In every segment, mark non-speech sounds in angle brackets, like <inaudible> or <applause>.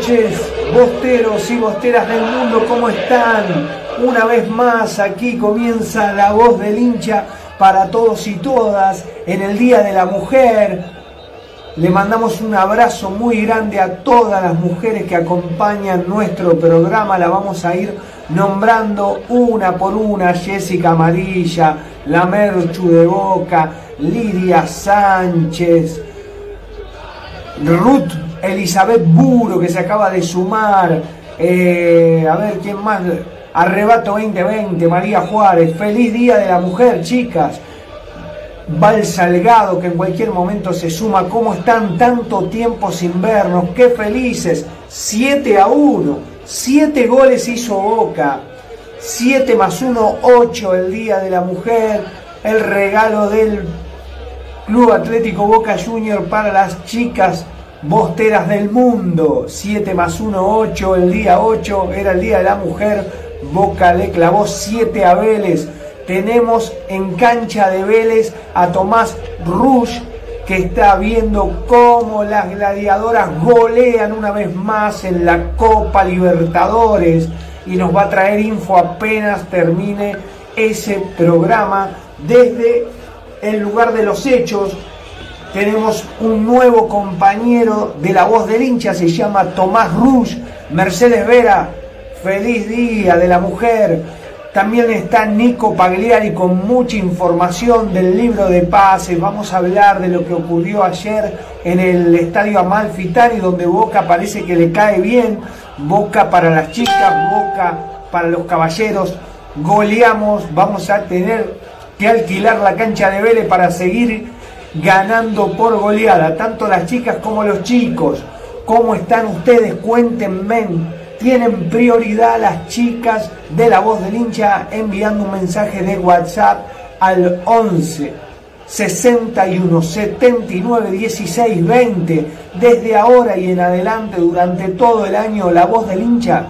Noches, bosteros y bosteras del mundo, ¿cómo están? Una vez más, aquí comienza la voz del hincha para todos y todas en el Día de la Mujer. Le mandamos un abrazo muy grande a todas las mujeres que acompañan nuestro programa. La vamos a ir nombrando una por una. Jessica Amarilla, La Merchu de Boca, Lidia Sánchez, Ruth Elizabeth Buro que se acaba de sumar. Eh, a ver quién más. Arrebato 2020, María Juárez. Feliz Día de la Mujer, chicas. Val Salgado que en cualquier momento se suma. ¿Cómo están tanto tiempo sin vernos? Qué felices. 7 a 1. 7 goles hizo Boca. 7 más 1, 8 el Día de la Mujer. El regalo del Club Atlético Boca Junior para las chicas Bosteras del Mundo, 7 más 1, 8, el día 8 era el Día de la Mujer, Boca le clavó 7 a Vélez. Tenemos en cancha de Vélez a Tomás Rush, que está viendo cómo las gladiadoras golean una vez más en la Copa Libertadores y nos va a traer info apenas termine ese programa desde el lugar de los hechos. Tenemos un nuevo compañero de la voz del hincha, se llama Tomás Rush, Mercedes Vera, feliz día de la mujer. También está Nico Pagliari con mucha información del libro de pases. Vamos a hablar de lo que ocurrió ayer en el estadio Amalfitani, donde Boca parece que le cae bien. Boca para las chicas, Boca para los caballeros. Goleamos, vamos a tener que alquilar la cancha de Vélez para seguir ganando por goleada, tanto las chicas como los chicos. ¿Cómo están ustedes? Cuéntenme tienen prioridad las chicas de la voz del hincha enviando un mensaje de WhatsApp al 11 61 79 16 20. Desde ahora y en adelante, durante todo el año, la voz del hincha,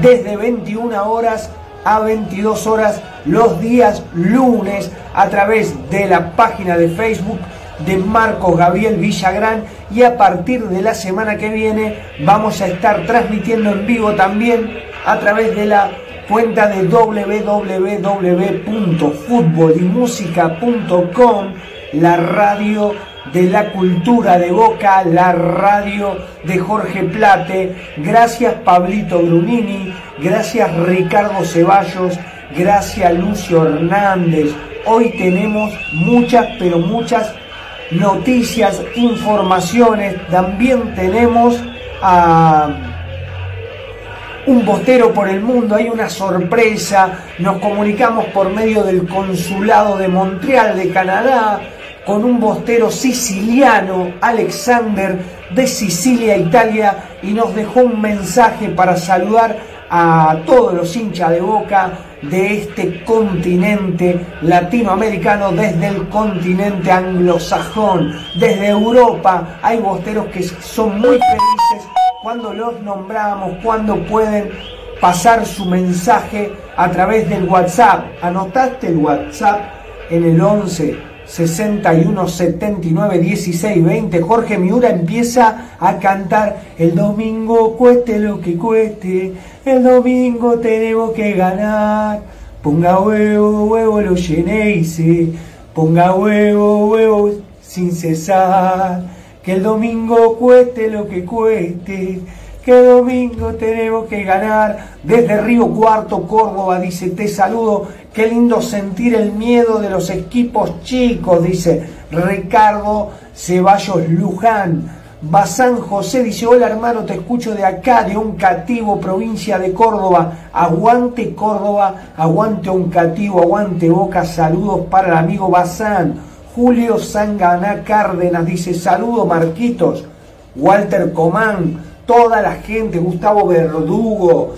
desde 21 horas a 22 horas los días lunes a través de la página de Facebook de Marcos Gabriel Villagrán y a partir de la semana que viene vamos a estar transmitiendo en vivo también a través de la cuenta de www.futbolymusica.com, la radio de la cultura de Boca, la radio de Jorge Plate. Gracias Pablito Brunini, gracias Ricardo Ceballos, gracias Lucio Hernández. Hoy tenemos muchas, pero muchas noticias, informaciones. También tenemos a un bostero por el mundo, hay una sorpresa. Nos comunicamos por medio del consulado de Montreal de Canadá con un bostero siciliano, Alexander, de Sicilia, Italia, y nos dejó un mensaje para saludar a todos los hinchas de boca de este continente latinoamericano, desde el continente anglosajón, desde Europa. Hay bosteros que son muy felices cuando los nombramos, cuando pueden pasar su mensaje a través del WhatsApp. Anotaste el WhatsApp en el 11 61 79 16 20. Jorge Miura empieza a cantar el domingo cueste lo que cueste, el domingo tenemos que ganar. Ponga huevo, huevo lo llenéis, ponga huevo, huevo sin cesar. Que el domingo cueste lo que cueste, que domingo tenemos que ganar. Desde Río Cuarto, Córdoba, dice, te saludo. Qué lindo sentir el miedo de los equipos chicos, dice Ricardo Ceballos Luján. Bazán José dice, hola hermano, te escucho de acá, de un cativo, provincia de Córdoba. Aguante Córdoba, aguante un cativo, aguante Boca. Saludos para el amigo Bazán. Julio Sanganá Cárdenas dice, saludos Marquitos. Walter Comán, toda la gente, Gustavo Verdugo,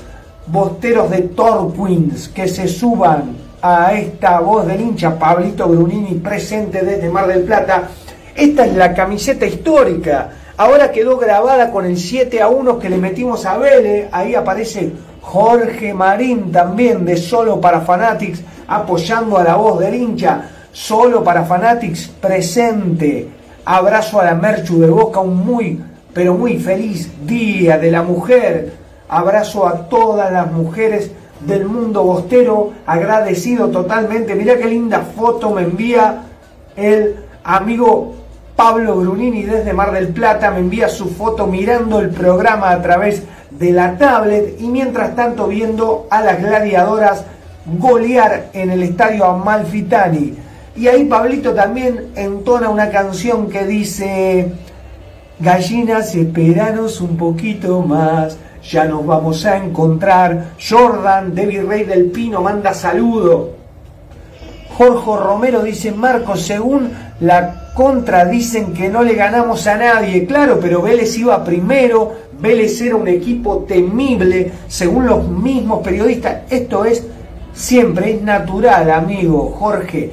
bosteros de Torquins, que se suban a esta voz del hincha, Pablito Brunini, presente desde Mar del Plata. Esta es la camiseta histórica. Ahora quedó grabada con el 7 a 1 que le metimos a Vélez. Ahí aparece Jorge Marín también de Solo para Fanatics, apoyando a la voz del hincha. Solo para Fanatics presente. Abrazo a la Merchu de Boca, un muy pero muy feliz Día de la Mujer. Abrazo a todas las mujeres del mundo bostero, agradecido totalmente. Mirá qué linda foto me envía el amigo Pablo Brunini desde Mar del Plata, me envía su foto mirando el programa a través de la tablet y mientras tanto viendo a las gladiadoras golear en el estadio Amalfitani. Y ahí Pablito también entona una canción que dice Gallinas, esperanos un poquito más, ya nos vamos a encontrar. Jordan, David Rey del Pino, manda saludo. Jorge Romero dice, Marcos, según la contra dicen que no le ganamos a nadie. Claro, pero Vélez iba primero, Vélez era un equipo temible, según los mismos periodistas. Esto es siempre, es natural, amigo Jorge.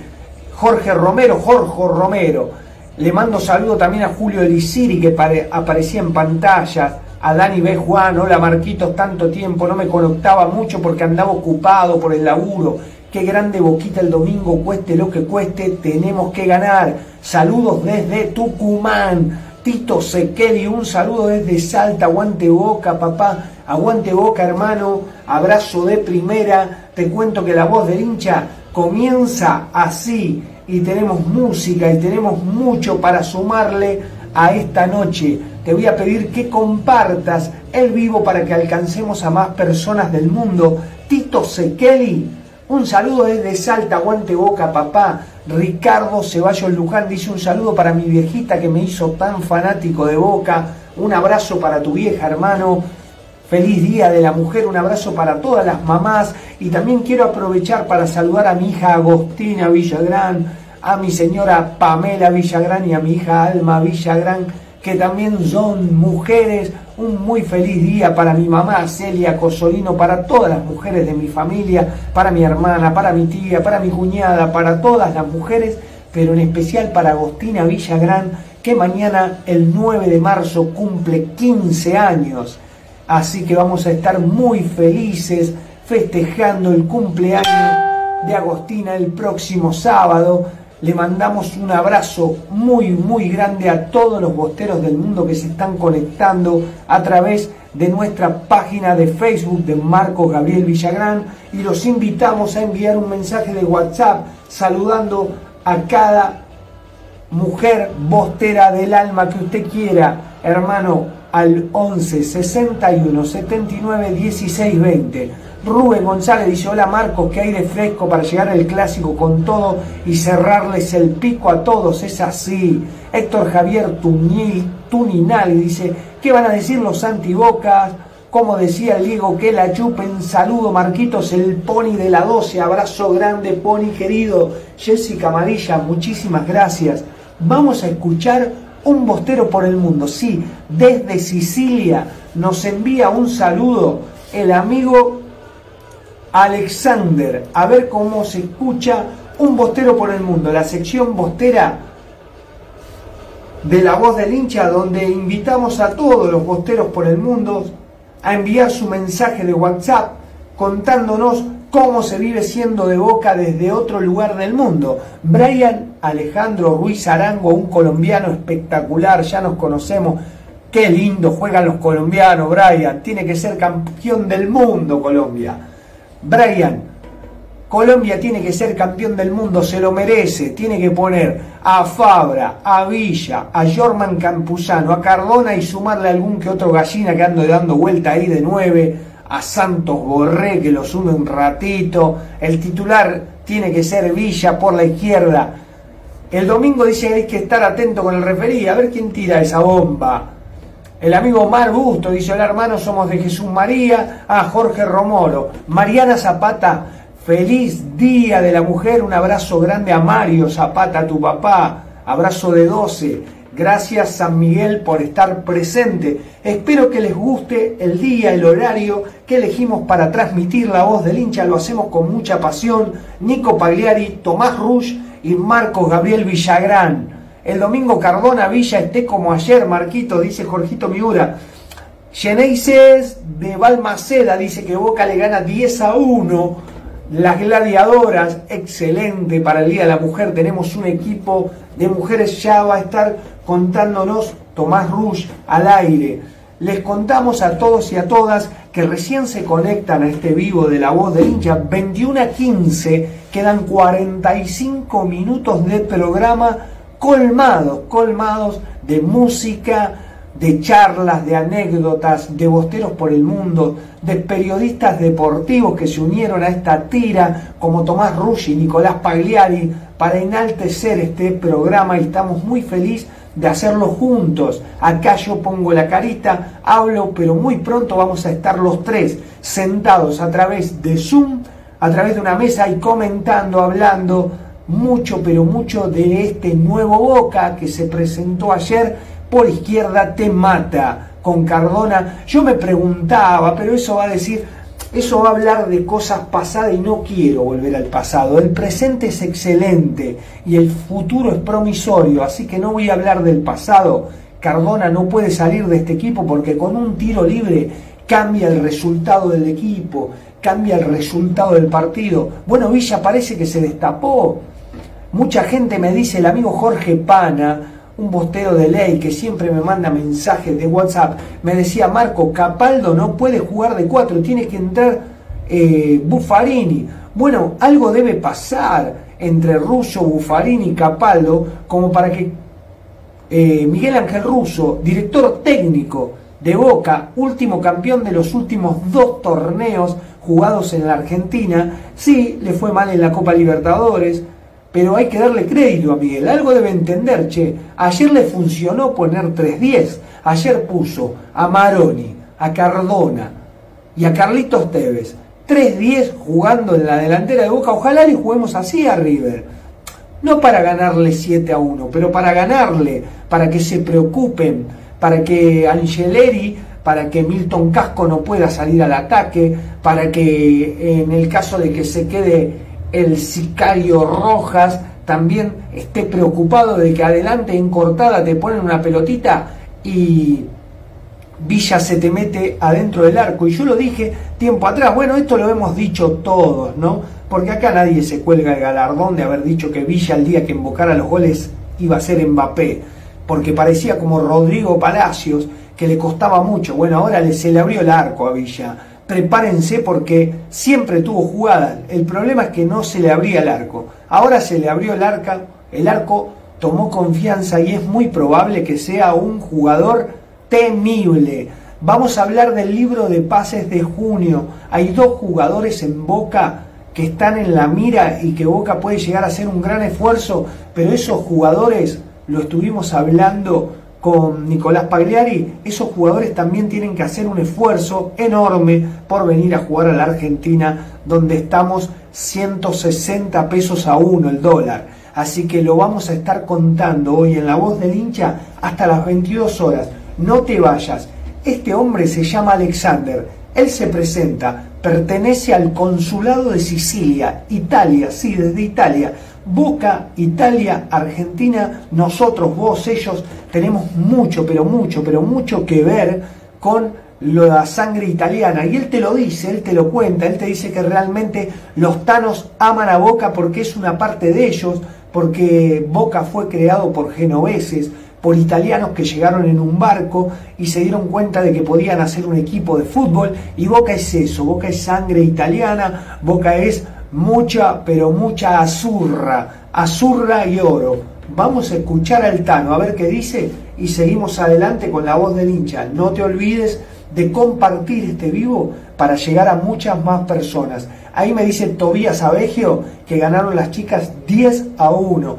Jorge Romero, Jorge Romero. Le mando saludo también a Julio Elisiri que aparecía en pantalla, a Dani B. Juan, hola Marquitos, tanto tiempo, no me conectaba mucho porque andaba ocupado por el laburo. Qué grande boquita el domingo, cueste lo que cueste, tenemos que ganar. Saludos desde Tucumán. Tito Sequeli, un saludo desde Salta, aguante boca, papá, aguante boca, hermano, abrazo de primera. Te cuento que la voz del hincha comienza así y tenemos música y tenemos mucho para sumarle a esta noche. Te voy a pedir que compartas el vivo para que alcancemos a más personas del mundo. Tito Sequeli, un saludo desde Salta, aguante boca, papá. Ricardo Ceballos Luján dice un saludo para mi viejita que me hizo tan fanático de boca. Un abrazo para tu vieja, hermano. Feliz Día de la Mujer, un abrazo para todas las mamás y también quiero aprovechar para saludar a mi hija Agostina Villagrán, a mi señora Pamela Villagrán y a mi hija Alma Villagrán, que también son mujeres. Un muy feliz día para mi mamá Celia Cosolino, para todas las mujeres de mi familia, para mi hermana, para mi tía, para mi cuñada, para todas las mujeres, pero en especial para Agostina Villagrán, que mañana el 9 de marzo cumple 15 años. Así que vamos a estar muy felices festejando el cumpleaños de Agostina el próximo sábado. Le mandamos un abrazo muy, muy grande a todos los bosteros del mundo que se están conectando a través de nuestra página de Facebook de Marco Gabriel Villagrán y los invitamos a enviar un mensaje de WhatsApp saludando a cada mujer bostera del alma que usted quiera, hermano, al 11 61 79 16 20. Rubén González dice, hola Marcos, que hay de fresco para llegar al clásico con todo y cerrarles el pico a todos, es así. Héctor Javier Tunil, Tuninal dice, ¿qué van a decir los antibocas? Como decía el Diego, que la chupen. Saludo, Marquitos, el pony de la 12. Abrazo grande, pony querido. Jessica Amarilla, muchísimas gracias. Vamos a escuchar un bostero por el mundo. Sí, desde Sicilia nos envía un saludo el amigo Alexander. A ver cómo se escucha un bostero por el mundo, la sección bostera de la voz del hincha, donde invitamos a todos los bosteros por el mundo a enviar su mensaje de WhatsApp contándonos cómo se vive siendo de boca desde otro lugar del mundo. Brian Alejandro Ruiz Arango, un colombiano espectacular, ya nos conocemos. Qué lindo juegan los colombianos, Brian. Tiene que ser campeón del mundo, Colombia. Brian, Colombia tiene que ser campeón del mundo, se lo merece. Tiene que poner a Fabra, a Villa, a Jorman Campuzano, a Cardona y sumarle algún que otro gallina que ando dando vuelta ahí de nueve a Santos Borré que lo sume un ratito. El titular tiene que ser Villa por la izquierda. El domingo dice que hay que estar atento con el referí, a ver quién tira esa bomba. El amigo Mar Busto dice, hola hermano, somos de Jesús María. a Jorge Romoro. Mariana Zapata, feliz día de la mujer. Un abrazo grande a Mario Zapata, tu papá. Abrazo de 12. Gracias San Miguel por estar presente. Espero que les guste el día, el horario que elegimos para transmitir la voz del hincha. Lo hacemos con mucha pasión. Nico Pagliari, Tomás Rush y Marcos Gabriel Villagrán. El domingo Cardona Villa esté como ayer, Marquito, dice Jorgito Miura. Geneises de Balmaceda dice que Boca le gana 10 a 1. Las gladiadoras, excelente para el Día de la Mujer. Tenemos un equipo de mujeres, ya va a estar contándonos Tomás Rush al aire. Les contamos a todos y a todas que recién se conectan a este vivo de la voz del hincha, 21 a 15, quedan 45 minutos de programa colmados, colmados de música, de charlas, de anécdotas, de bosteros por el mundo, de periodistas deportivos que se unieron a esta tira, como Tomás y Nicolás Pagliari, para enaltecer este programa y estamos muy felices de hacerlo juntos. Acá yo pongo la carita, hablo, pero muy pronto vamos a estar los tres sentados a través de Zoom, a través de una mesa y comentando, hablando mucho, pero mucho de este nuevo Boca que se presentó ayer por izquierda te mata con Cardona. Yo me preguntaba, pero eso va a decir, Eso va a hablar de cosas pasadas y no quiero volver al pasado. El presente es excelente y el futuro es promisorio, así que no voy a hablar del pasado. Cardona no puede salir de este equipo porque con un tiro libre cambia el resultado del equipo, cambia el resultado del partido. Bueno, Villa parece que se destapó. Mucha gente me dice, el amigo Jorge Pana, un bostero de ley que siempre me manda mensajes de WhatsApp, me decía, Marco, Capaldo no puede jugar de cuatro, tiene que entrar eh, Buffarini. Bueno, algo debe pasar entre Russo, Buffarini y Capaldo como para que eh, Miguel Ángel Russo, director técnico de Boca, último campeón de los últimos dos torneos jugados en la Argentina, sí, le fue mal en la Copa Libertadores, pero hay que darle crédito a Miguel. Algo debe entender, che. Ayer le funcionó poner 3-10. Ayer puso a Maroni, a Cardona y a Carlitos Tevez. 3-10 jugando en la delantera de Boca. Ojalá le juguemos así a River. No para ganarle 7 a 1, pero para ganarle, para que se preocupen, para que Angeleri, para que Milton Casco no pueda salir al ataque, para que en el caso de que se quede el sicario Rojas también esté preocupado de que adelante en cortada te ponen una pelotita y Villa se te mete adentro del arco. Y yo lo dije tiempo atrás, bueno, esto lo hemos dicho todos, ¿no? Porque acá nadie se cuelga el galardón de haber dicho que Villa el día que invocara los goles iba a ser Mbappé, porque parecía como Rodrigo Palacios, que le costaba mucho. Bueno, ahora se le abrió el arco a Villa prepárense porque siempre tuvo jugada. El problema es que no se le abría el arco. Ahora se le abrió el arco, el arco tomó confianza y es muy probable que sea un jugador temible. Vamos a hablar del libro de pases de junio. Hay dos jugadores en Boca que están en la mira y que Boca puede llegar a hacer un gran esfuerzo, pero esos jugadores, lo estuvimos hablando con Nicolás Pagliari, esos jugadores también tienen que hacer un esfuerzo enorme por venir a jugar a la Argentina, donde estamos 160 pesos a uno el dólar. Así que lo vamos a estar contando hoy en la voz del hincha hasta las 22 horas. No te vayas. Este hombre se llama Alexander. Él se presenta, pertenece al consulado de Sicilia, Italia, sí, desde Italia Boca, Italia, Argentina, nosotros, vos, ellos, tenemos mucho, pero mucho, pero mucho que ver con la sangre italiana. Y él te lo dice, él te lo cuenta, él te dice que realmente los tanos aman a Boca porque es una parte de ellos, porque Boca fue creado por genoveses, por italianos que llegaron en un barco y se dieron cuenta de que podían hacer un equipo de fútbol. Y Boca es eso, Boca es sangre italiana, Boca es mucha, pero mucha azurra, azurra y oro. Vamos a escuchar al Tano, a ver qué dice y seguimos adelante con la voz del hincha. No te olvides de compartir este vivo para llegar a muchas más personas. Ahí me dice Tobías Abegio que ganaron las chicas 10 a 1.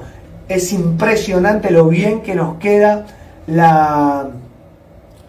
Es impresionante lo bien que nos queda la,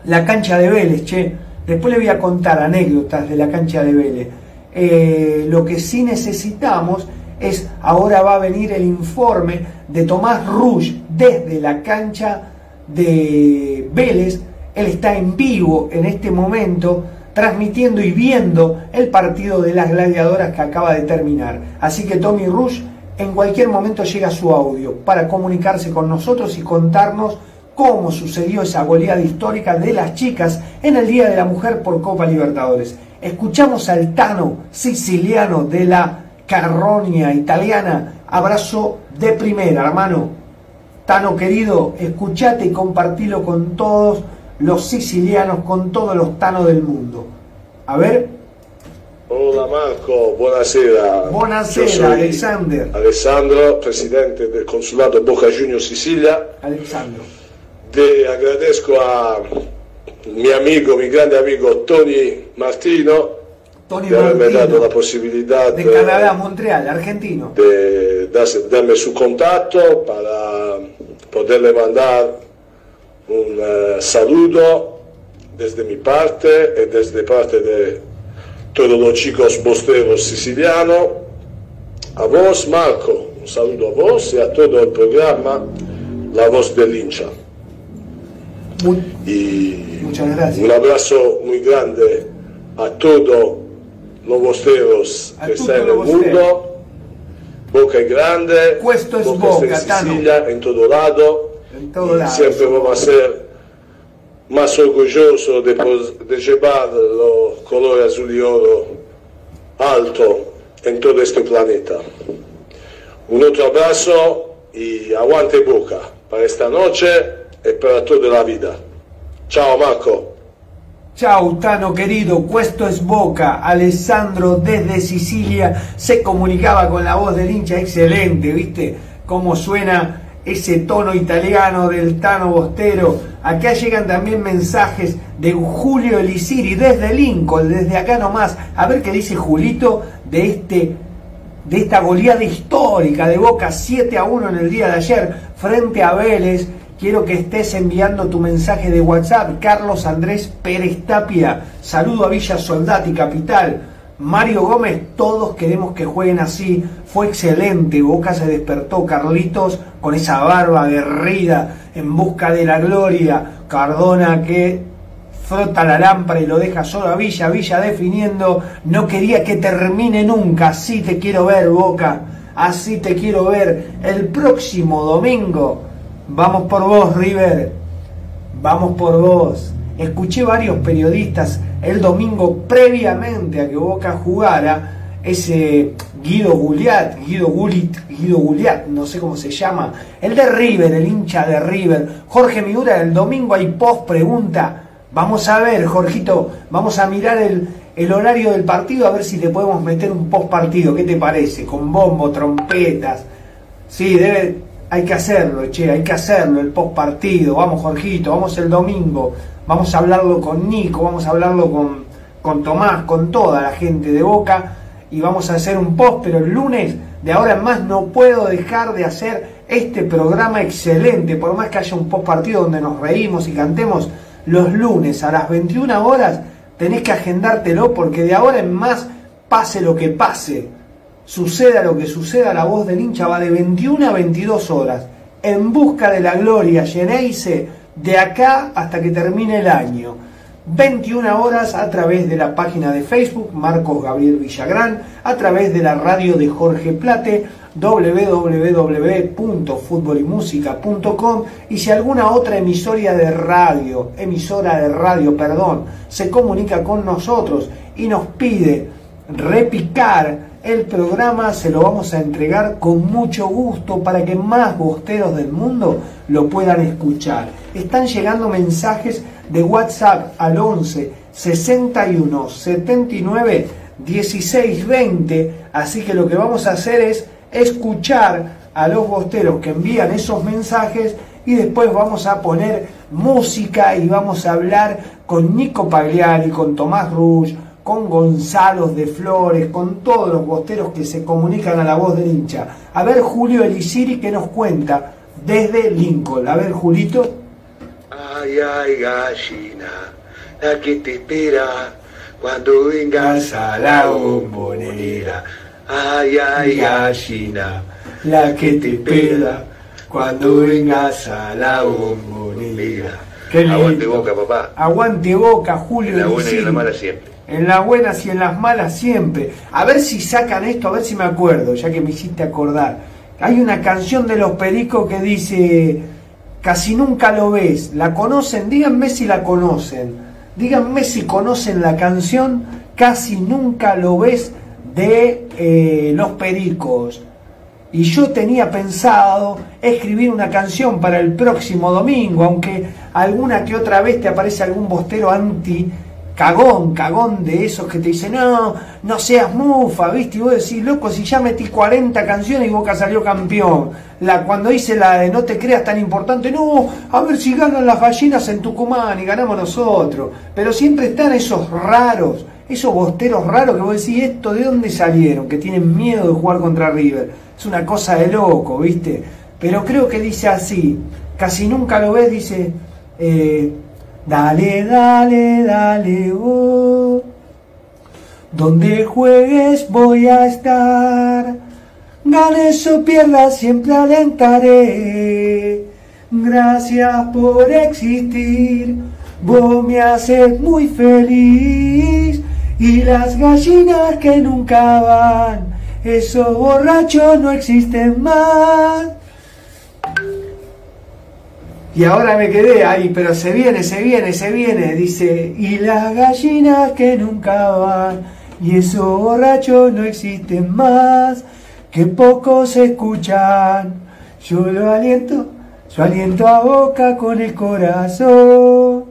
la cancha de Vélez, che. Después le voy a contar anécdotas de la cancha de Vélez. Eh, lo que sí necesitamos es, ahora va a venir el informe de Tomás Rouge desde la cancha de Vélez. Él está en vivo en este momento transmitiendo y viendo el partido de las gladiadoras que acaba de terminar. Así que Tommy Rouge en cualquier momento llega su audio para comunicarse con nosotros y contarnos cómo sucedió esa goleada histórica de las chicas en el Día de la Mujer por Copa Libertadores. Escuchamos al Tano siciliano de la Carronia italiana. Abrazo de primera, hermano. Tano querido, escuchate y compartilo con todos los sicilianos, con todos los Tanos del mundo. A ver. Hola Marco, buonasera. Buonasera, Alexander. Alessandro, presidente del consulado Boca Juniors Sicilia. Alexandro. Te agradezco a mi amigo, mi grande amigo Tony Martino, Tony de haberme Martino, dado la posibilidad de Canadá, Montreal, argentino. de darme su contacto para poderle mandar un eh, saludo desde mi parte y desde parte de todos los chicos bosteros sicilianos. A vos, Marco, un saludo a vos y a todo el programa La Voz del Hincha. Muy- Y muchas gracias. un abrazo muy grande a todo los bosteros que están en el mundo. Boca es grande, Questo es Boca Boca, está en Sicilia, en todo lado. En todo y lado. siempre vamos a ser más orgullosos de, de llevar los colores azul y oro alto en todo este planeta. Un otro abrazo y aguante Boca para esta noche para toda la vida. Chao Marco. Ciao Tano querido, questo es Boca. Alessandro desde Sicilia se comunicaba con la voz del hincha excelente, ¿viste? Cómo suena ese tono italiano del Tano Bostero. Acá llegan también mensajes de Julio Elisiri desde Lincoln, desde acá nomás. A ver qué dice Julito de este de esta goleada histórica de Boca 7 a 1 en el día de ayer frente a Vélez. Quiero que estés enviando tu mensaje de WhatsApp. Carlos Andrés Pérez Tapia. Saludo a Villa Soldati, capital. Mario Gómez, todos queremos que jueguen así. Fue excelente. Boca se despertó. Carlitos con esa barba aguerrida en busca de la gloria. Cardona que frota la lámpara y lo deja solo a Villa, Villa definiendo, no quería que termine nunca, así te quiero ver Boca, así te quiero ver el próximo domingo. Vamos por vos, River, vamos por vos. Escuché varios periodistas el domingo previamente a que Boca jugara ese Guido Guliat, Guido Gulit, Guido Guliat, no sé cómo se llama, el de River, el hincha de River. Jorge Miura, el domingo hay post pregunta. Vamos a ver, Jorgito, vamos a mirar el, el horario del partido a ver si le podemos meter un post partido. ¿Qué te parece? Con bombo, trompetas. Sí, debe, hay que hacerlo, che, hay que hacerlo, el post partido. Vamos, Jorgito, vamos el domingo. Vamos a hablarlo con Nico, vamos a hablarlo con, con Tomás, con toda la gente de Boca. Y vamos a hacer un post, pero el lunes, de ahora en más, no puedo dejar de hacer este programa excelente. Por más que haya un post partido donde nos reímos y cantemos, los lunes a las 21 horas tenés que agendártelo porque de ahora en más, pase lo que pase, suceda lo que suceda, la voz del hincha va de 21 a 22 horas, en busca de la gloria, de acá hasta que termine el año. 21 horas a través de la página de Facebook Marcos Gabriel Villagrán, a través de la radio de Jorge Plate, www.futbolymusica.com y si alguna otra emisora de radio, emisora de radio, perdón, se comunica con nosotros y nos pide repicar el programa, se lo vamos a entregar con mucho gusto para que más bosteros del mundo lo puedan escuchar. Están llegando mensajes de WhatsApp al 11 61 79 16 20, así que lo que vamos a hacer es escuchar a los bosteros que envían esos mensajes y después vamos a poner música y vamos a hablar con Nico Pagliari, con Tomás Rush, con Gonzalo de Flores, con todos los bosteros que se comunican a la voz del hincha. A ver Julio Elisiri que nos cuenta desde Lincoln. A ver Julito. Ay, ay, gallina, la que te espera cuando vengas a la bombonera. Ay, ay, gallina, la que te espera cuando vengas a la bombonera. Qué lindo. Aguante boca, papá. Aguante boca, Julio la buena y la mala siempre. En las buenas y en las malas siempre. A ver si sacan esto, a ver si me acuerdo, ya que me hiciste acordar. Hay una canción de los Pericos que dice, casi nunca lo ves. ¿La conocen? Díganme si la conocen. Díganme si conocen la canción, casi nunca lo ves de eh, los Pericos. Y yo tenía pensado escribir una canción para el próximo domingo, aunque alguna que otra vez te aparece algún bostero anti cagón, cagón de esos que te dicen, no, no seas mufa, ¿viste? Y vos decís, loco, si ya metí 40 canciones y Boca salió campeón. La, cuando hice la de no te creas tan importante, no, a ver si ganan las gallinas en Tucumán y ganamos nosotros. Pero siempre están esos raros, esos bosteros raros que vos decís, ¿esto de dónde salieron? Que tienen miedo de jugar contra River. Es una cosa de loco, ¿viste? Pero creo que dice así, casi nunca lo ves, dice, eh, dale, dale, dale, oh, donde juegues voy a estar, ganes o pierdas siempre alentaré, gracias por existir, vos me haces muy feliz. Y las gallinas que nunca van, esos borrachos no existen más. Y ahora me quedé ahí, pero se viene, se viene, se viene, dice, y las gallinas que nunca van, y esos borrachos no existen más, que pocos escuchan, yo lo aliento, yo aliento a boca con el corazón.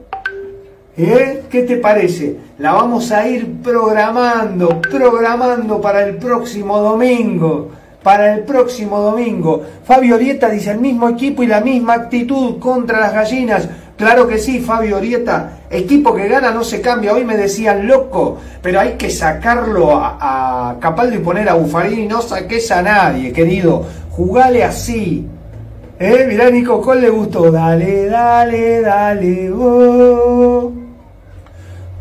¿Eh? ¿Qué te parece? La vamos a ir programando, programando para el próximo domingo. Para el próximo domingo. Fabio Orieta dice el mismo equipo y la misma actitud contra las gallinas. Claro que sí, Fabio Orieta. Equipo que gana no se cambia. Hoy me decían loco, pero hay que sacarlo a, a Capaldo y poner a Buffarini. No saques a nadie, querido. Jugale así. ¿Eh? Mirá, Nico Col le gustó. Dale, dale, dale, oh.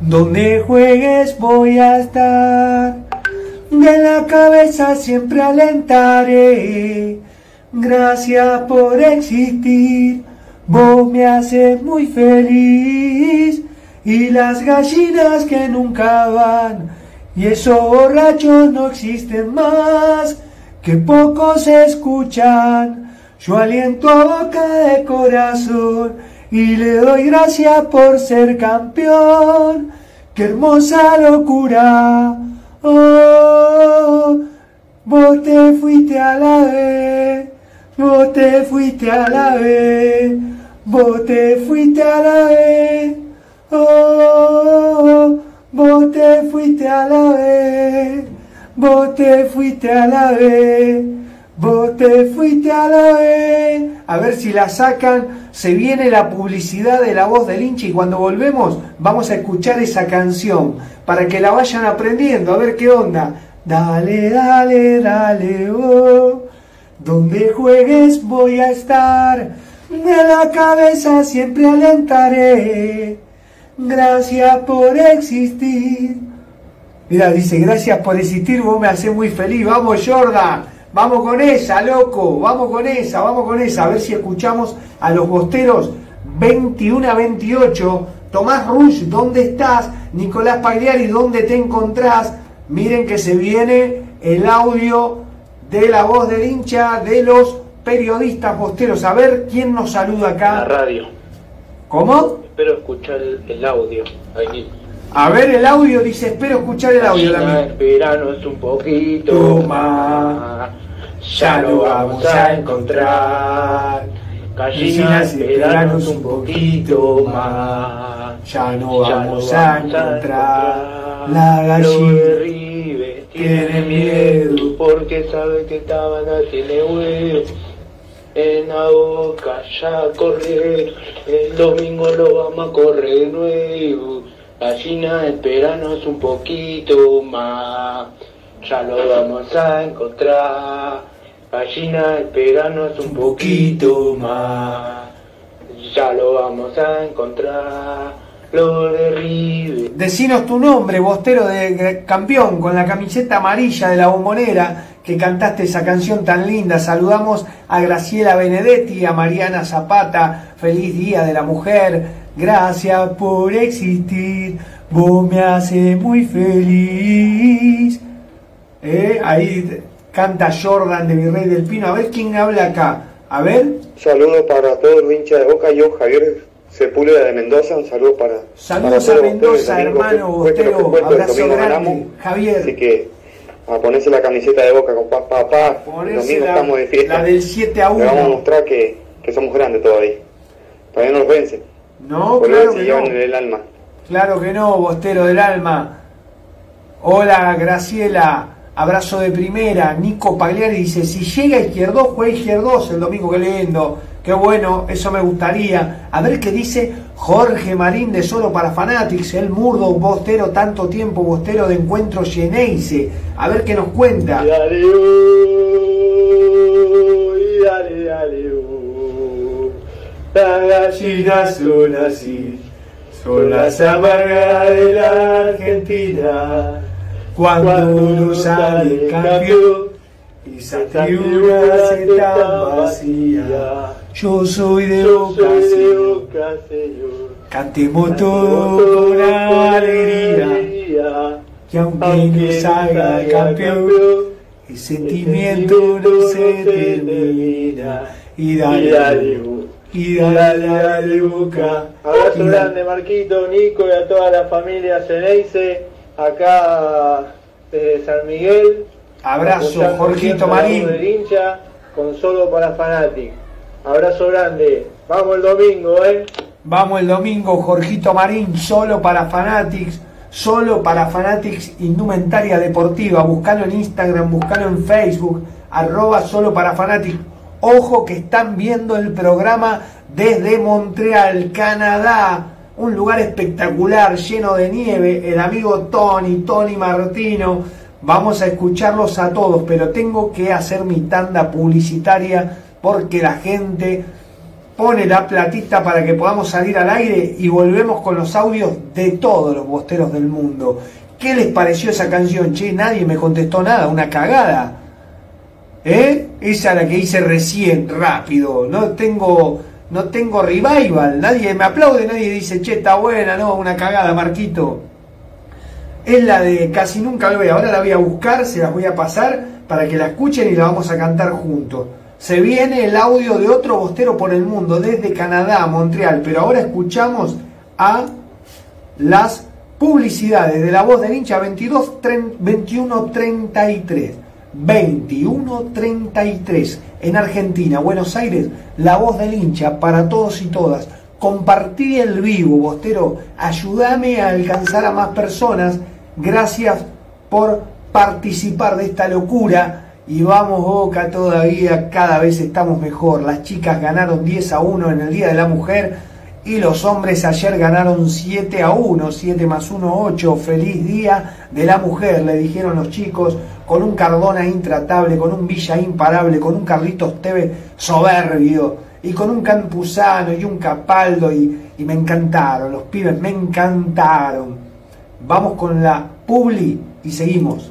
Donde juegues voy a estar. De la cabeza siempre alentaré. Gracias por existir. Vos me haces muy feliz. Y las gallinas que nunca van. Y esos borrachos no existen más. Que pocos escuchan. Yo aliento a boca de corazón y le doy gracias por ser campeón. Qué hermosa locura. Oh, vos te fuiste a la vez, vos te fuiste a la vez, vos te fuiste a la vez. Oh, vos te fuiste a la vez, vos te fuiste a la vez. Vos te fuiste a la vez. A ver si la sacan. Se viene la publicidad de la voz del hincha y cuando volvemos vamos a escuchar esa canción para que la vayan aprendiendo. A ver qué onda. Dale, dale, dale, oh. Donde juegues voy a estar. De la cabeza siempre alentaré. Gracias por existir. Mira, dice, gracias por existir, vos me haces muy feliz. Vamos, Jordan. Vamos con esa, loco, vamos con esa, vamos con esa, a ver si escuchamos a los bosteros 21 a 28. Tomás Rush, ¿dónde estás? Nicolás Pagliari, ¿dónde te encontrás? Miren que se viene el audio de la voz del hincha de los periodistas bosteros. A ver quién nos saluda acá. La radio. ¿Cómo? Espero escuchar el, audio. Ahí. A ver el audio, dice, espero escuchar el audio también. Esperanos un poquito Toma, ya lo vamos a encontrar. Gallinas, esperanos un poquito más. Ya no vamos a encontrar. La gallina tiene miedo. porque sabe que Tabana tiene huevo. En la boca ya correr, el domingo lo vamos a correr de nuevo. Gallina, esperanos un poquito más, ya lo vamos a encontrar. Gallina, esperanos un poquito más, ya lo vamos a encontrar. Lo de River. Decinos tu nombre, bostero de campeón, con la camiseta amarilla de la bombonera, que cantaste esa canción tan linda. Saludamos a Graciela Benedetti, a Mariana Zapata, feliz Día de la Mujer. Gracias por existir, vos me haces muy feliz. Eh, Ahí canta Jordan de Virrey del Pino. A ver quién habla acá. A ver, Saludos para todos los hinchas de Boca. Yo, Javier Sepúlveda de Mendoza. Un saludo para. saludos para a ustedes. Mendoza, El hermano que bostero. el Abrazo grande. ganamos. Así Javier, que a ponerse la camiseta de Boca con papá. papá. El domingo la, estamos de fiesta. la del 7 a Le vamos a 1. mostrar que, que somos grandes todavía. Todavía no nos vence. No, Por claro que no. alma. Claro que no, Bostero del Alma. Hola, Graciela. Abrazo de primera. Nico Pagliari dice, si llega Izquierdos, juega Izquierdos el domingo. Qué lindo. Qué bueno, eso me gustaría. A ver qué dice Jorge Marín de Solo para Fanatics. El murdo, Bostero, tanto tiempo, Bostero de encuentro Geneise. A ver qué nos cuenta. Las gallinas son así, son las amargas de la Argentina. Cuando uno sale campeón, esa tribuna se está vacía. Yo soy de Boca, señor. Cantemos todo con alegría. Y aunque no salga campeón, el sentimiento no se termina. Y dale, y dale, dale, boca. Abrazo grande Marquito, Nico y a toda la familia Ceneice, acá desde San Miguel. Abrazo, Jorgito Marín. hincha con solo para Fanatic. Abrazo grande. Vamos el domingo, eh. Vamos el domingo, Jorgito Marín, solo para Fanatics, solo para Fanatics Indumentaria Deportiva. Buscalo en Instagram, buscalo en Facebook, arroba solo para Fanatics. Ojo que están viendo el programa desde Montreal, Canadá. Un lugar espectacular, lleno de nieve. El amigo Tony, Tony Martino. Vamos a escucharlos a todos, pero tengo que hacer mi tanda publicitaria porque la gente pone la platita para que podamos salir al aire y volvemos con los audios de todos los bosteros del mundo. ¿Qué les pareció esa canción? Che, nadie me contestó nada, una cagada. ¿Eh? Esa la que hice recién, rápido. No tengo, no tengo revival. Nadie me aplaude, nadie dice, che, está buena, no, una cagada, Marquito. Es la de casi nunca lo veo. Ahora la voy a buscar, se las voy a pasar para que la escuchen y la vamos a cantar juntos. Se viene el audio de otro bostero por el mundo, desde Canadá, Montreal. Pero ahora escuchamos a las publicidades de la voz del hincha 22 tren- 21 33. 21 33 en Argentina, Buenos Aires, la voz del hincha para todos y todas. Compartí el vivo, Bostero. Ayúdame a alcanzar a más personas. Gracias por participar de esta locura. Y vamos Boca todavía, cada vez estamos mejor. Las chicas ganaron 10 a 1 en el Día de la Mujer y los hombres ayer ganaron 7 a 1, 7 más 1, 8. Feliz Día de la Mujer, le dijeron los chicos, con un Cardona intratable, con un Villa imparable, con un Carlitos Tevez soberbio y con un Campuzano y un Capaldo y, y me encantaron, los pibes me encantaron. Vamos con la Publi y seguimos.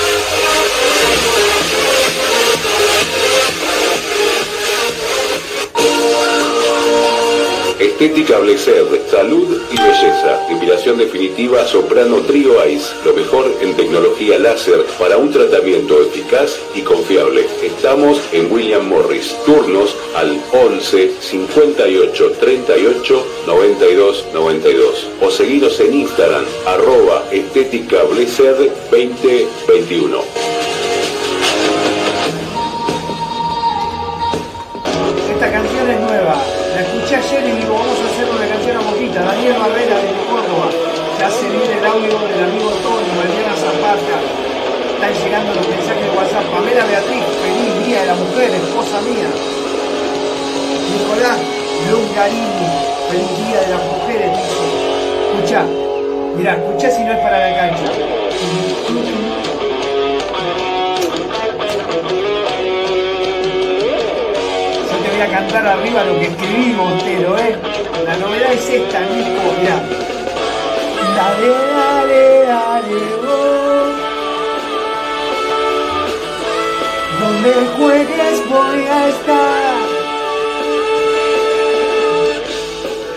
Estética Blessed, salud y belleza. Depilación definitiva Soprano Trio Ice. Lo mejor en tecnología láser para un tratamiento eficaz y confiable. Estamos en William Morris. Turnos al 11 58 38 92 92. O seguinos en Instagram, arroba estética Blessed 2021. Esta canción es nueva. Ayer y digo, vamos a hacer una canción a Moquita. Daniel Barrera de Córdoba. Ya se viene el audio del amigo Tony, Mariana Zapata. Están llegando los mensajes de WhatsApp. Pamela Beatriz, feliz día de la mujer, esposa mía. Nicolás Lungarini, feliz día de las mujeres, dice. Escucha, mirá, escuchá si no es para la cancha. A cantar arriba lo que escribí, Montero, ¿eh? La novedad es esta, Nico, mirá. Dale, dale, dale, vos. Donde juegues voy a estar.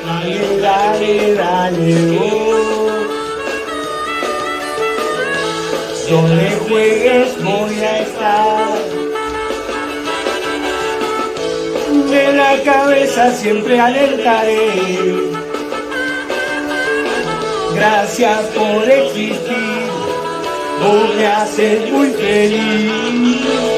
Dale, dale, dale, vos. Donde juegues voy a estar. La cabeza siempre alertaré. Gracias por existir, vos me haces muy feliz.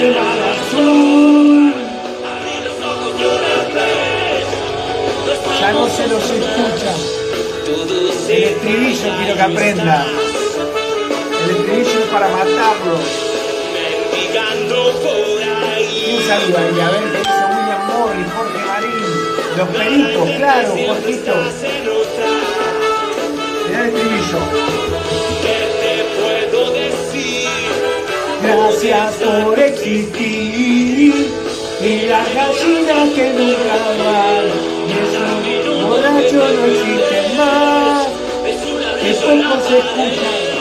El mar Ya no se los escucha. El estribillo quiero que aprenda. El estribillo es para matarlo. Un saludo ahí, a ver qué dice William Morris, Jorge Marín, los pericos, claro, Jorgito. Mirá el estribillo. Gracias por existir y las gallinas que nunca van borrachos no existen más. Que poco se escucha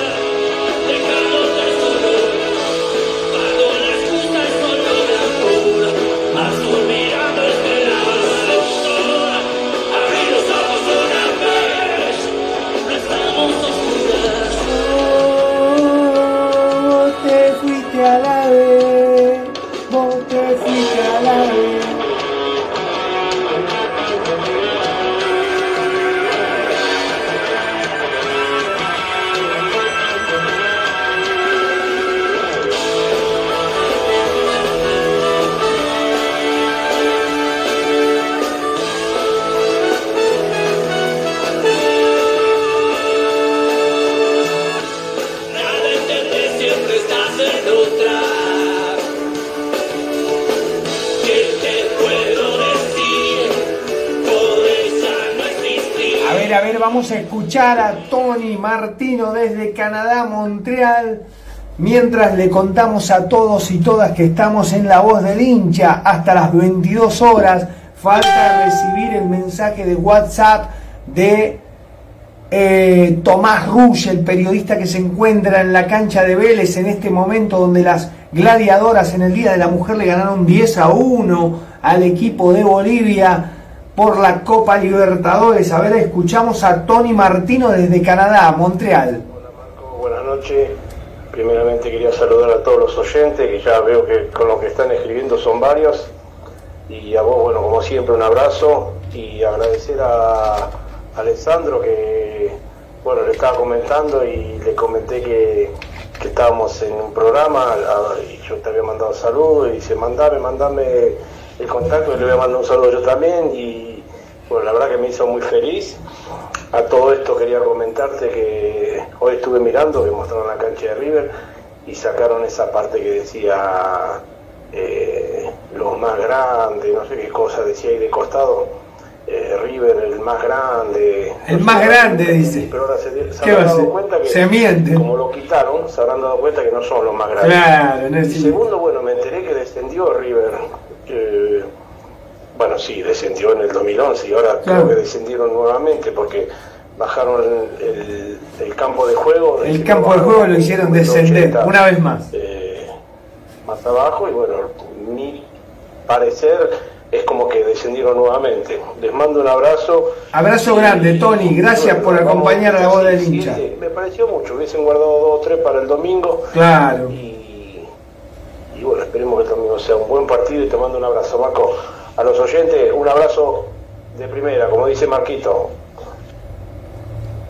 vamos a escuchar a Tony Martino desde Canadá, Montreal, mientras le contamos a todos y todas que estamos en La Voz del Hincha hasta las 22 horas. Falta recibir el mensaje de WhatsApp de eh, Tomás Rush, el periodista que se encuentra en la cancha de Vélez en este momento donde las gladiadoras en el Día de la Mujer le ganaron 10 a 1 al equipo de Bolivia por la Copa Libertadores. A ver, escuchamos a Tony Martino desde Canadá, Montreal. Hola Marco, buenas noches. Primeramente quería saludar a todos los oyentes, que ya veo que con lo que están escribiendo son varios. Y a vos, bueno, como siempre, un abrazo y agradecer a Alessandro que, bueno, le estaba comentando y le comenté que, estábamos en un programa a- y yo te había mandado saludos y dice, mandame, mandame el contacto le voy a mandar un saludo yo también y, bueno, la verdad que me hizo muy feliz. A todo esto quería comentarte que hoy estuve mirando, que mostraron la cancha de River y sacaron esa parte que decía eh, los más grandes, no sé qué cosa decía ahí de costado. eh, River el más grande. El No más sé, grande, dice. Pero ahora se, se ¿Qué va a habrán dado cuenta que Se miente. como lo quitaron, se habrán dado cuenta que no son los más grandes. Claro, no Y segundo, bueno, me enteré que descendió River. Eh, bueno, sí, descendió en el 2011 y ahora Claro. creo que descendieron nuevamente porque bajaron el, el- campo de juego. El campo de juego lo hicieron descender, una vez más. eh, más abajo y bueno, mi parecer es como que descendieron nuevamente. Les mando un abrazo. Abrazo grande, Tony. Gracias por acompañar a la voz del hincha. me pareció mucho. Hubiesen guardado dos o tres para el domingo. Claro. Y esperemos que el domingo sea un buen partido y te mando un abrazo, Marco. A los oyentes, un abrazo de primera, como dice Marquito.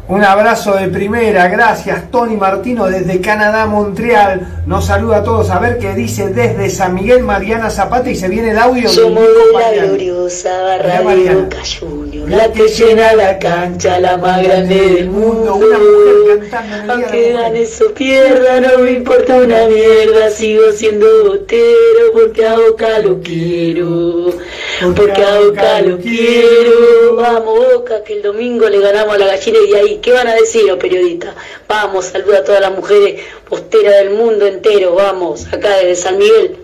Un abrazo de primera, gracias Tony Martino desde Canadá, Montreal. Nos saluda a todos a ver qué dice desde San Miguel Mariana Zapata y se viene el audio. Somos de la gloriosa barra de. Boca Juniors, la que llena la cancha, la más grande del mundo. Una mujer cantando Aunque ganes o pierda, no me importa una mierda, sigo siendo botero porque a Boca lo quiero. Porque a Boca lo quiero. Vamos Boca, que el domingo le ganamos a la gallina y de ¿qué van a decir los periodistas? Vamos, saluda a todas las mujeres posteras del mundo entero, vamos, acá desde San Miguel.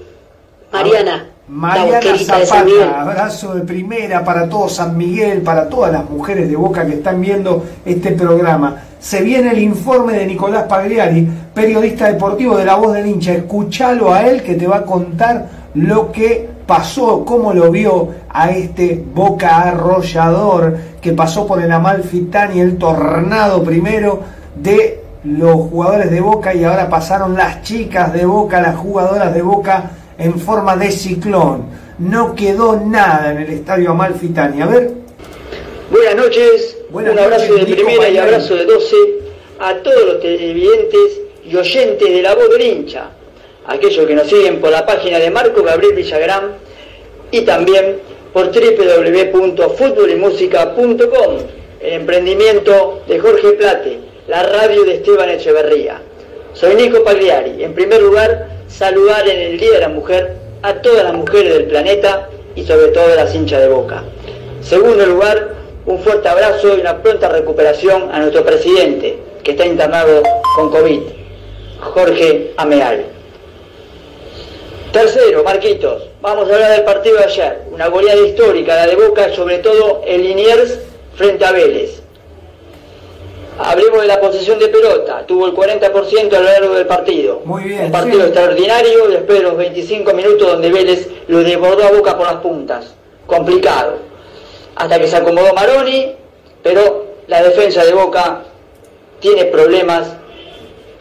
Mariana, Mariana boquerita de San Miguel. Zapata, abrazo de primera para todo San Miguel, para todas las mujeres de Boca que están viendo este programa. Se viene el informe de Nicolás Pagliari, periodista deportivo de La Voz del Hincha. Escuchalo a él que te va a contar lo que pasó, cómo lo vio a este Boca arrollador que pasó por el Amalfitani, el tornado primero de los jugadores de Boca y ahora pasaron las chicas de Boca, las jugadoras de Boca en forma de ciclón. No quedó nada en el estadio Amalfitani. A ver, Buenas noches, Buenas un abrazo noches, de primera y abrazo de 12 a todos los televidentes y oyentes de la voz del hincha, aquellos que nos siguen por la página de Marco Gabriel Villagrán y también por www.futbolymusica.com, el emprendimiento de Jorge Plate, la radio de Esteban Echeverría. Soy Nico Pagliari. En primer lugar, saludar en el Día de la Mujer a todas las mujeres del planeta y sobre todo a las hinchas de Boca. Segundo lugar, un fuerte abrazo y una pronta recuperación a nuestro presidente, que está internado con COVID, Jorge Ameal. Tercero, Marquitos, vamos a hablar del partido de ayer, una goleada histórica, la de Boca, sobre todo el Liniers frente a Vélez. Hablemos de la posesión de pelota, tuvo el 40% a lo largo del partido. Muy bien, Un partido sí. extraordinario después de los 25 minutos donde Vélez lo desbordó a Boca por las puntas. Complicado. Hasta que se acomodó Maroni, pero la defensa de Boca tiene problemas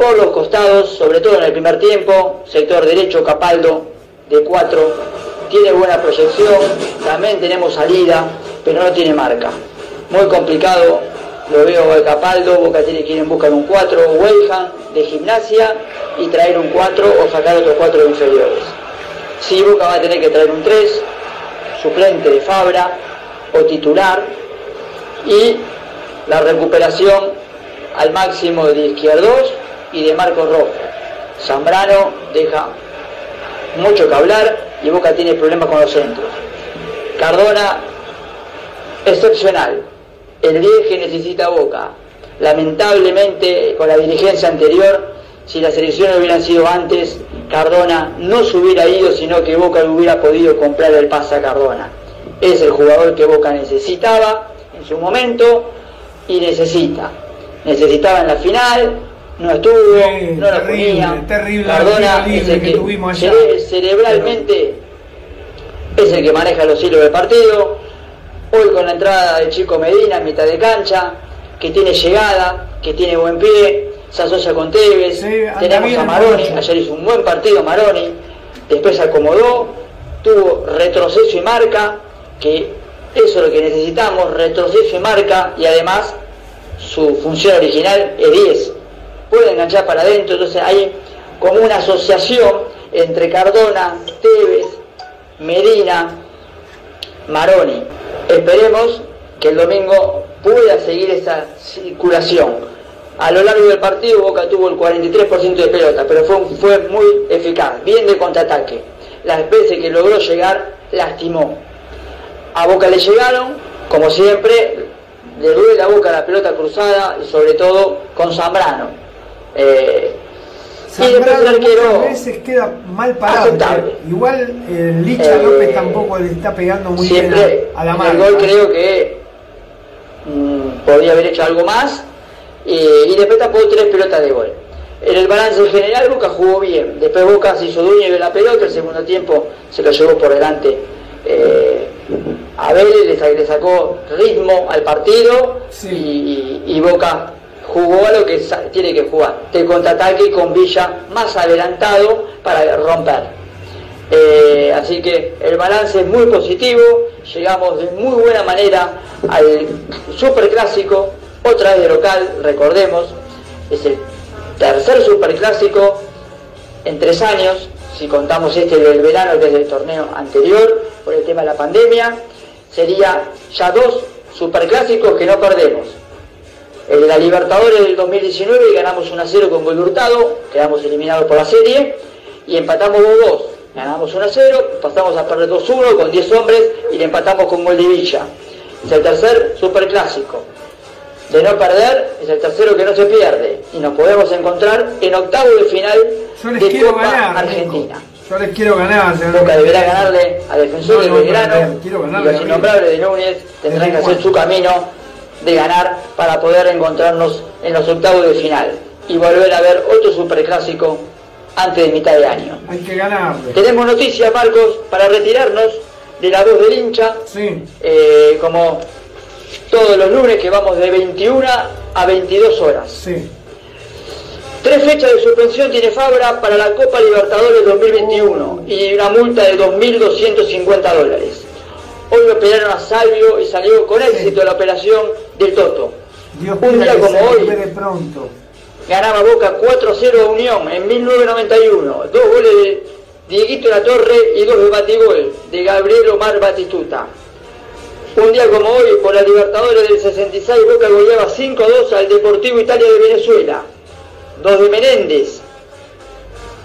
por los costados, sobre todo en el primer tiempo, sector derecho Capaldo de 4, tiene buena proyección, también tenemos salida, pero no tiene marca. Muy complicado, lo veo de Capaldo, Boca tiene que ir en busca un 4, Weihan de gimnasia y traer un 4 o sacar otros 4 inferiores. Si Boca va a tener que traer un 3, suplente de Fabra o titular y la recuperación al máximo de Izquierdos y de Marcos Rojo. Zambrano deja mucho que hablar y Boca tiene problemas con los centros. Cardona, excepcional. El 10 que necesita Boca. Lamentablemente, con la dirigencia anterior, si las elecciones hubieran sido antes, Cardona no se hubiera ido, sino que Boca hubiera podido comprar el pase a Cardona. Es el jugador que Boca necesitaba en su momento y necesita. Necesitaba en la final, no estuvo, Sí, no la terrible, ponía. terrible Cardona es el que que, tuvimos allá. cere- cerebralmente es el que maneja los hilos del partido. Hoy con la entrada de Chico Medina en mitad de cancha, que tiene llegada, que tiene buen pie, se asocia con Tevez. Sí, Tenemos bien a Maroni, ayer hizo un buen partido Maroni, después se acomodó, tuvo retroceso y marca, que eso es lo que necesitamos, retroceso y marca, y además su función original es 10. Puede enganchar para adentro, entonces hay como una asociación entre Cardona, Tevez, Medina, Maroni. Esperemos que el domingo pueda seguir esa circulación. A lo largo del partido Boca tuvo el 43% de pelota, pero fue, fue muy eficaz, bien de contraataque. Las veces que logró llegar, lastimó. A Boca le llegaron, como siempre, le duele la boca la pelota cruzada y sobre todo con Zambrano. Eh, y después arquero veces queda mal parado. Igual el Licha Eh, López tampoco le está pegando muy bien a, a la marca. el gol creo que mm, podría haber hecho algo más eh, y después tapó tres pelotas de gol. En el balance general Boca jugó bien, después Boca se hizo dueño de la pelota, el segundo tiempo se lo llevó por delante. eh, a Vélez le, sa- le sacó ritmo al partido Sí. y, y- y Boca jugó a lo que tiene que jugar, de contraataque con Villa más adelantado para romper. Eh, así que el balance es muy positivo, llegamos de muy buena manera al superclásico, otra vez de local, recordemos, es el tercer superclásico en tres años, si contamos este del verano que es del torneo anterior, por el tema de la pandemia, sería ya dos superclásicos que no perdemos. El de la Libertadores del 2019 y ganamos 1 a 0 con gol Hurtado, quedamos eliminados por la serie y empatamos 2-2. Ganamos 1 a 0, pasamos a perder 2-1 con 10 hombres y le empatamos con gol de Villa. Es el tercer superclásico. De no perder, es el tercero que no se pierde. Y nos podemos encontrar en octavo de final de Copa ganar. Argentina. Yo les quiero ganar. señor. Boca deberá ganarle a Defensor No, de no, Belgrano y los innombrables de Núñez tendrán que hacer su camino de ganar para poder encontrarnos en los octavos de final y volver a ver otro superclásico antes de mitad de año. Hay que ganarle. Tenemos noticias, Marcos, para retirarnos de la voz del hincha, Sí. eh, como todos los lunes que vamos de 21 a 22 horas. Sí. Tres fechas de suspensión tiene Fabra para la Copa Libertadores 2021 y una multa de 2.250 dólares. Hoy lo operaron a Salvio y salió con éxito la operación del Toto. Dios Un día como hoy pronto. ganaba Boca 4-0 a Unión en 1991. Dos goles de Dieguito La Torre y dos de Batigol de Gabriel Omar Batistuta. Un día como hoy, por la Libertadores del 66, Boca goleaba 5-2 al Deportivo Italia de Venezuela. Dos de Menéndez,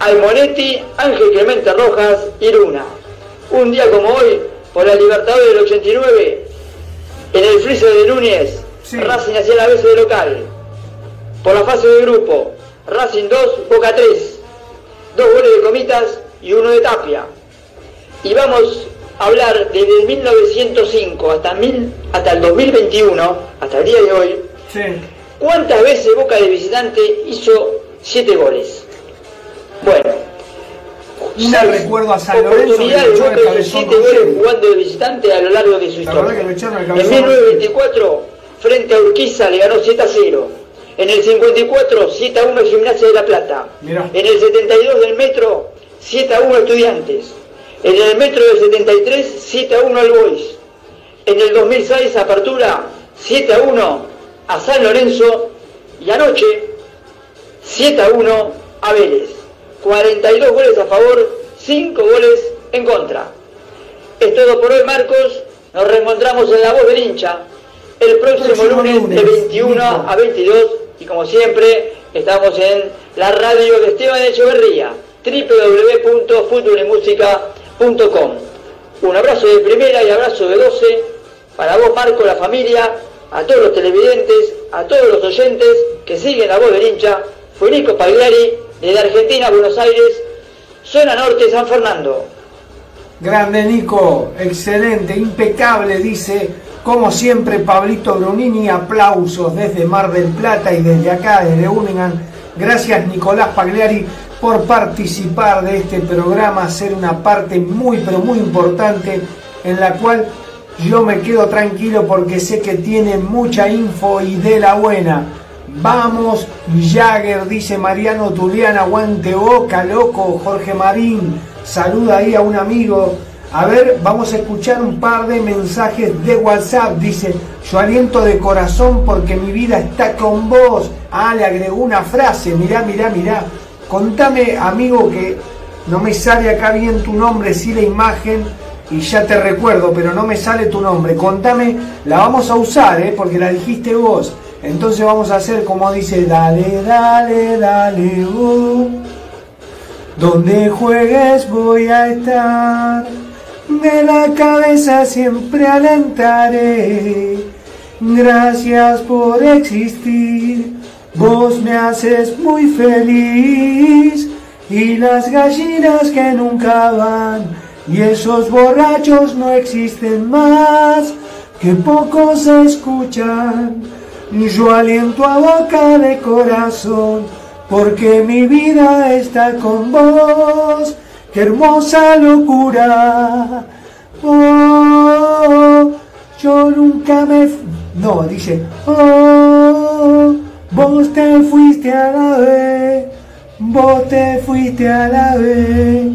Almonetti, Ángel Clemente Rojas y Luna. Un día como hoy, por la Libertadores del 89, en el freezer de Núñez, Sí. Racing hacía la vez de local. Por la fase de grupo, Racing 2, Boca 3. Dos goles de Comitas y uno de Tapia. Y vamos a hablar desde 1905 hasta, mil, hasta el 2021, hasta el día de hoy, Sí. ¿Cuántas veces Boca de visitante hizo siete goles? Una seis recuerdo a San Lorenzo que siete con goles jugando de visitante a lo largo de su La historia. que En cabezón. 1924, frente a Urquiza, le ganó 7 a 0. En el 54, 7 a 1 Gimnasia de la Plata. Mirá. En el 72 del Metro, 7 a 1 Estudiantes. En el Metro del 73, 7 a 1 al Boys. En el 2006, Apertura, 7 a 1 a San Lorenzo. Y anoche, 7 a 1 a Vélez. 42 goles a favor, 5 goles en contra. Es todo por hoy, Marcos. Nos reencontramos en La Voz del Hincha el próximo, Próximo lunes, lunes, de 21 listo. a 22. Y como siempre, estamos en la radio de Esteban Echeverría, www.futbolymusica.com. Un abrazo de primera y abrazo de 12 para vos, Marco, la familia, a todos los televidentes, a todos los oyentes que siguen la voz del hincha. Fue Nico Pagliari, desde Argentina, Buenos Aires, zona norte, San Fernando. Grande Nico, excelente, impecable, dice, como siempre Pablito Brunini, aplausos desde Mar del Plata y desde acá, desde Unigan. Gracias Nicolás Pagliari por participar de este programa, ser una parte muy pero muy importante en la cual yo me quedo tranquilo porque sé que tiene mucha info y de la buena. Vamos, Jagger, dice Mariano Tulián, aguante boca, loco, Jorge Marín, saluda ahí a un amigo. A ver, vamos a escuchar un par de mensajes de WhatsApp. Dice, yo aliento de corazón porque mi vida está con vos. Ah, le agregó una frase, mirá, mirá, mirá. Contame, amigo, que no me sale acá bien tu nombre, sí la imagen y ya te recuerdo, pero no me sale tu nombre. Contame, la vamos a usar, ¿eh? porque la dijiste vos. Entonces vamos a hacer como dice, dale, dale, dale, uh. Donde juegues voy a estar. De la cabeza siempre alentaré. Gracias por existir. Vos me haces muy feliz. Y las gallinas que nunca van. Y esos borrachos no existen más. Que pocos escuchan. Yo aliento a boca de corazón. Porque mi vida está con vos. Qué hermosa locura. Oh, yo nunca me... No, dice... Oh, vos te fuiste a la vez. Vos te fuiste a la vez.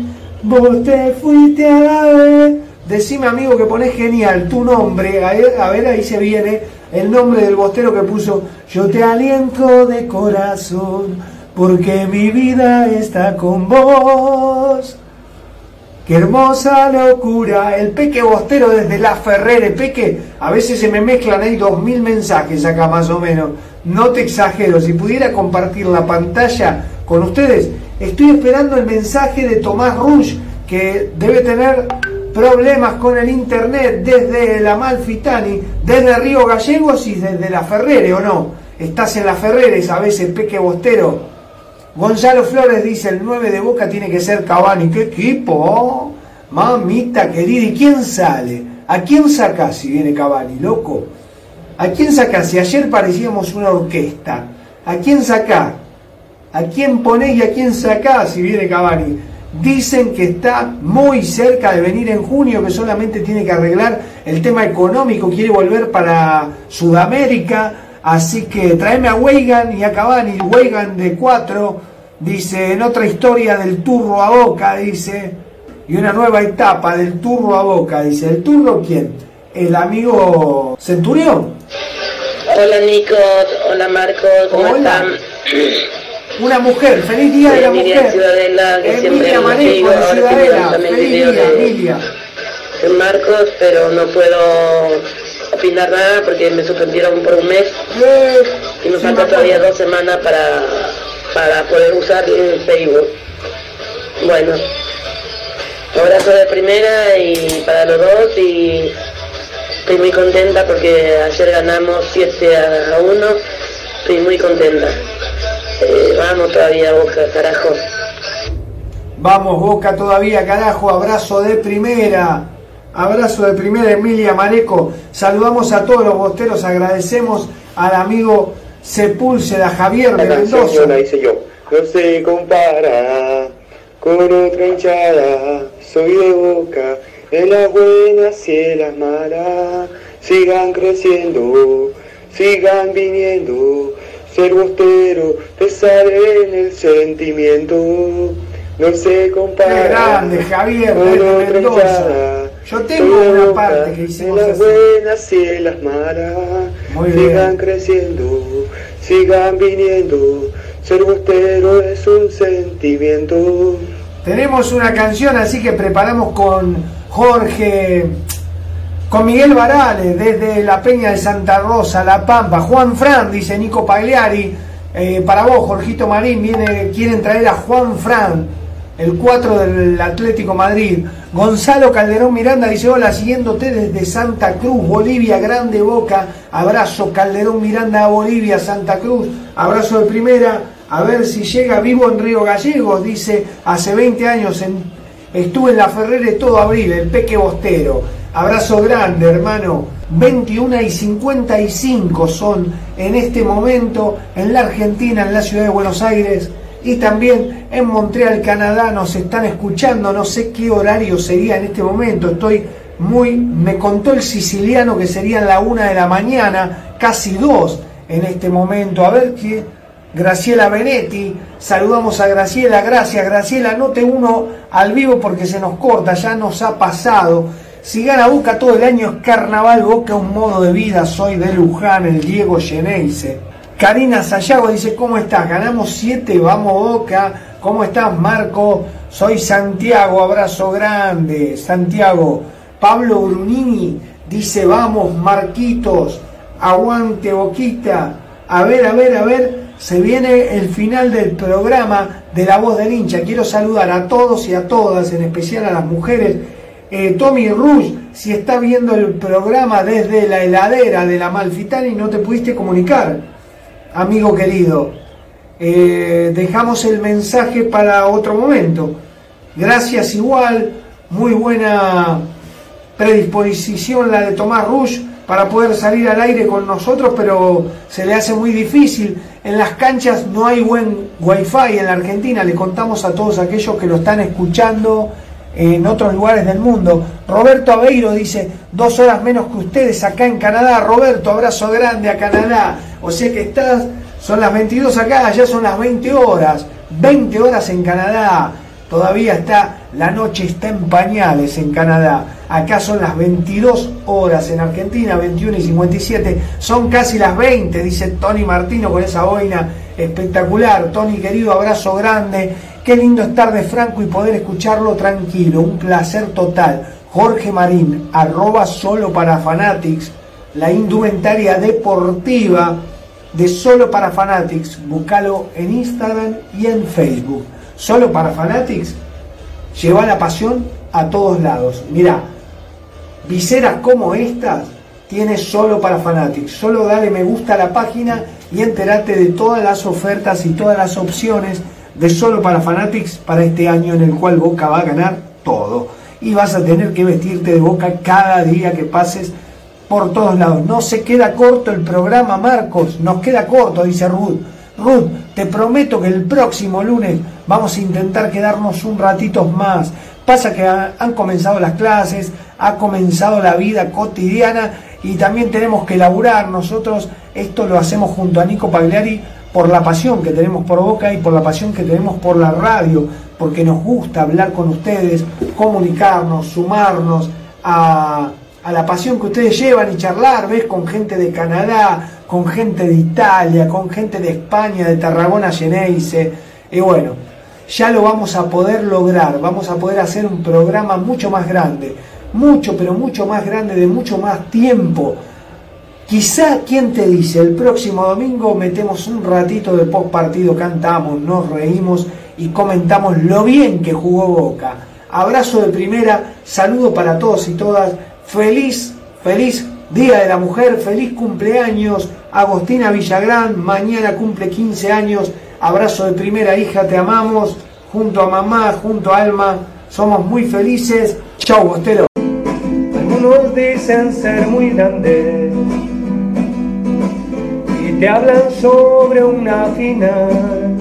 Vos te fuiste a la vez. Decime amigo que pones genial tu nombre. A ver, ahí se viene el nombre del bostero que puso. Yo te aliento de corazón. Porque mi vida está con vos. Qué hermosa locura. El Peque Bostero desde La Ferrere. Peque, a veces se me mezclan ahí dos mil mensajes acá más o menos. No te exagero. Si pudiera compartir la pantalla con ustedes, estoy esperando el mensaje de Tomás Rush, que debe tener problemas con el internet desde la Malfitani, desde Río Gallegos y desde La Ferrere, ¿o no? Estás en La Ferrere, sabes, el Peque Bostero. Gonzalo Flores dice, el 9 de Boca tiene que ser Cavani. ¿Qué equipo? Mamita querida, ¿y quién sale? ¿A quién sacás si viene Cavani, loco? ¿A quién sacás? Si ayer parecíamos una orquesta. ¿A quién sacás? ¿A quién ponés y a quién sacás si viene Cavani? Dicen que está muy cerca de venir en junio, que solamente tiene que arreglar el tema económico, quiere volver para Sudamérica. Así que tráeme a Weigan y a Cavani. Weigan de 4, dice, en otra historia del turro a boca, dice, y una nueva etapa del turro a boca, dice. ¿El turro quién? El amigo Centurión. Hola Nico, hola Marcos, ¿cómo Hola. están? <clears throat> Una mujer, feliz día de la Emilia mujer. Ciudadela, que siempre Emilia Manejo de Ciudadela, feliz día, de- Emilia. de Marcos, pero no puedo opinar nada porque me suspendieron por un mes Eh, y me sí, falta me todavía dos semanas para, para poder usar el Facebook. Bueno, abrazo de primera y para los dos y estoy muy contenta porque ayer ganamos 7 a 1, estoy muy contenta. Eh, vamos todavía Boca, carajo. Vamos, Boca todavía, carajo, abrazo de primera. Abrazo de primera, Emilia Mareco. Saludamos a todos los bosteros, agradecemos al amigo Sepúlveda Javier de Mendoza. la hice yo. No se compara con otra hinchada. Soy de boca, en las buenas y en las malas. Sigan creciendo, sigan viniendo. Ser bostero, te sale en el sentimiento. No se compara. Qué grande, Javier, Mendoza. Yo tengo una parte que hicimos las así. buenas y las malas. Muy bien. sigan creciendo, sigan viniendo. Ser bostero es un sentimiento. Tenemos una canción así que preparamos con Jorge, con Miguel Varales, desde la Peña de Santa Rosa, La Pampa. Juan Fran, dice Nico Pagliari. Eh, para vos, Jorgito Marín, viene, quieren traer a Juan Fran, el 4 del Atlético Madrid. Gonzalo Calderón Miranda dice, hola, siguiéndote desde Santa Cruz, Bolivia, Grande Boca. Abrazo, Calderón Miranda a Bolivia, Santa Cruz. Abrazo de primera. A ver si llega vivo en Río Gallegos, dice, hace 20 años en- estuve en la Ferrere todo abril, el Peque Bostero. Abrazo grande, hermano. 21 y 55 son en este momento en la Argentina, en la ciudad de Buenos Aires y también en Montreal, Canadá. Nos están escuchando, no sé qué horario sería en este momento. Estoy muy. Me contó el siciliano que serían la una de la mañana, casi dos en este momento. A ver qué. Graciela Benetti, saludamos a Graciela, gracias Graciela, note uno al vivo porque se nos corta, ya nos ha pasado. Si gana Boca todo el año es carnaval, Boca un modo de vida, soy de Luján, el Diego Geneise. Karina Sayago dice, ¿cómo estás? Ganamos siete, vamos Boca. ¿Cómo estás Marco? Soy Santiago, abrazo grande. Santiago. Pablo Brunini dice, vamos Marquitos, aguante Boquita. A ver, a ver, a ver, se viene el final del programa de La Voz del Hincha. Quiero saludar a todos y a todas, en especial a las mujeres. Eh, Tommy Rush, si está viendo el programa desde la heladera de la Malfitani y no te pudiste comunicar, amigo querido, eh, dejamos el mensaje para otro momento. Gracias igual, muy buena predisposición la de Tomás Rush para poder salir al aire con nosotros, pero se le hace muy difícil. En las canchas no hay buen wifi en la Argentina, le contamos a todos aquellos que lo están escuchando en otros lugares del mundo. Roberto Aveiro dice, dos horas menos que ustedes acá en Canadá. Roberto, abrazo grande a Canadá. O sea que estás, son las 22 acá, ya son las 20 horas. 20 horas en Canadá. Todavía está, la noche está en pañales en Canadá. Acá son las 22 horas en Argentina, 21 y 57. Son casi las 20, dice Tony Martino con esa boina espectacular. Tony, querido, abrazo grande. Qué lindo estar de Franco y poder escucharlo tranquilo. Un placer total. Jorge Marín, arroba solo para Fanatics, la indumentaria deportiva de Solo para Fanatics. Búscalo en Instagram y en Facebook. Solo para Fanatics, lleva la pasión a todos lados. Mirá, viseras como estas tienes solo para Fanatics. Solo dale me gusta a la página y entérate de todas las ofertas y todas las opciones de solo para Fanatics para este año en el cual Boca va a ganar todo. Y vas a tener que vestirte de Boca cada día que pases por todos lados. No se queda corto el programa, Marcos. Nos queda corto, dice Ruth. Ruth, Te prometo que el próximo lunes vamos a intentar quedarnos un ratito más. Pasa que han comenzado las clases, ha comenzado la vida cotidiana y también tenemos que laburar. Nosotros esto lo hacemos junto a Nico Pagliari por la pasión que tenemos por Boca y por la pasión que tenemos por la radio, porque nos gusta hablar con ustedes, comunicarnos, sumarnos a, a la pasión que ustedes llevan y charlar, ¿ves? Con gente de Canadá, con gente de Italia, con gente de España, de Tarragona, Geneise. Y bueno, ya lo vamos a poder lograr, vamos a poder hacer un programa mucho más grande, mucho, pero mucho más grande, de mucho más tiempo. Quizá, ¿quién te dice? El próximo domingo metemos un ratito de post partido, cantamos, nos reímos y comentamos lo bien que jugó Boca. Abrazo de primera, saludo para todos y todas. Feliz, feliz Día de la Mujer, feliz cumpleaños. Agostina Villagrán, mañana cumple 15 años. Abrazo de primera hija, te amamos. Junto a mamá, junto a Alma, somos muy felices. Chau, Bostero. Algunos dicen ser muy grandes te hablan sobre una final.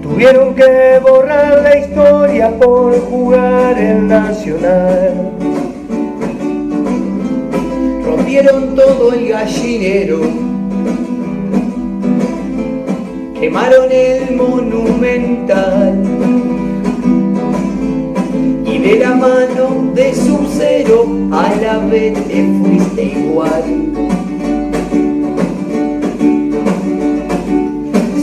Tuvieron que borrar la historia por jugar el Nacional. Rompieron todo el gallinero, quemaron el monumental y de la mano de su cero a la vez te fuiste igual.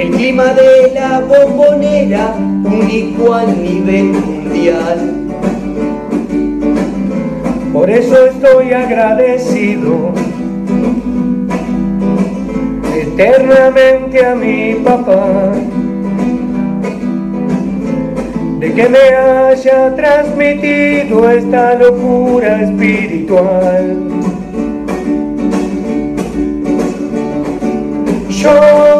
el clima de la bombonera único a nivel mundial. Por eso estoy agradecido eternamente a mi papá de que me haya transmitido esta locura espiritual. Yo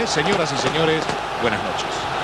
¿eh? señoras y señores, buenas noches.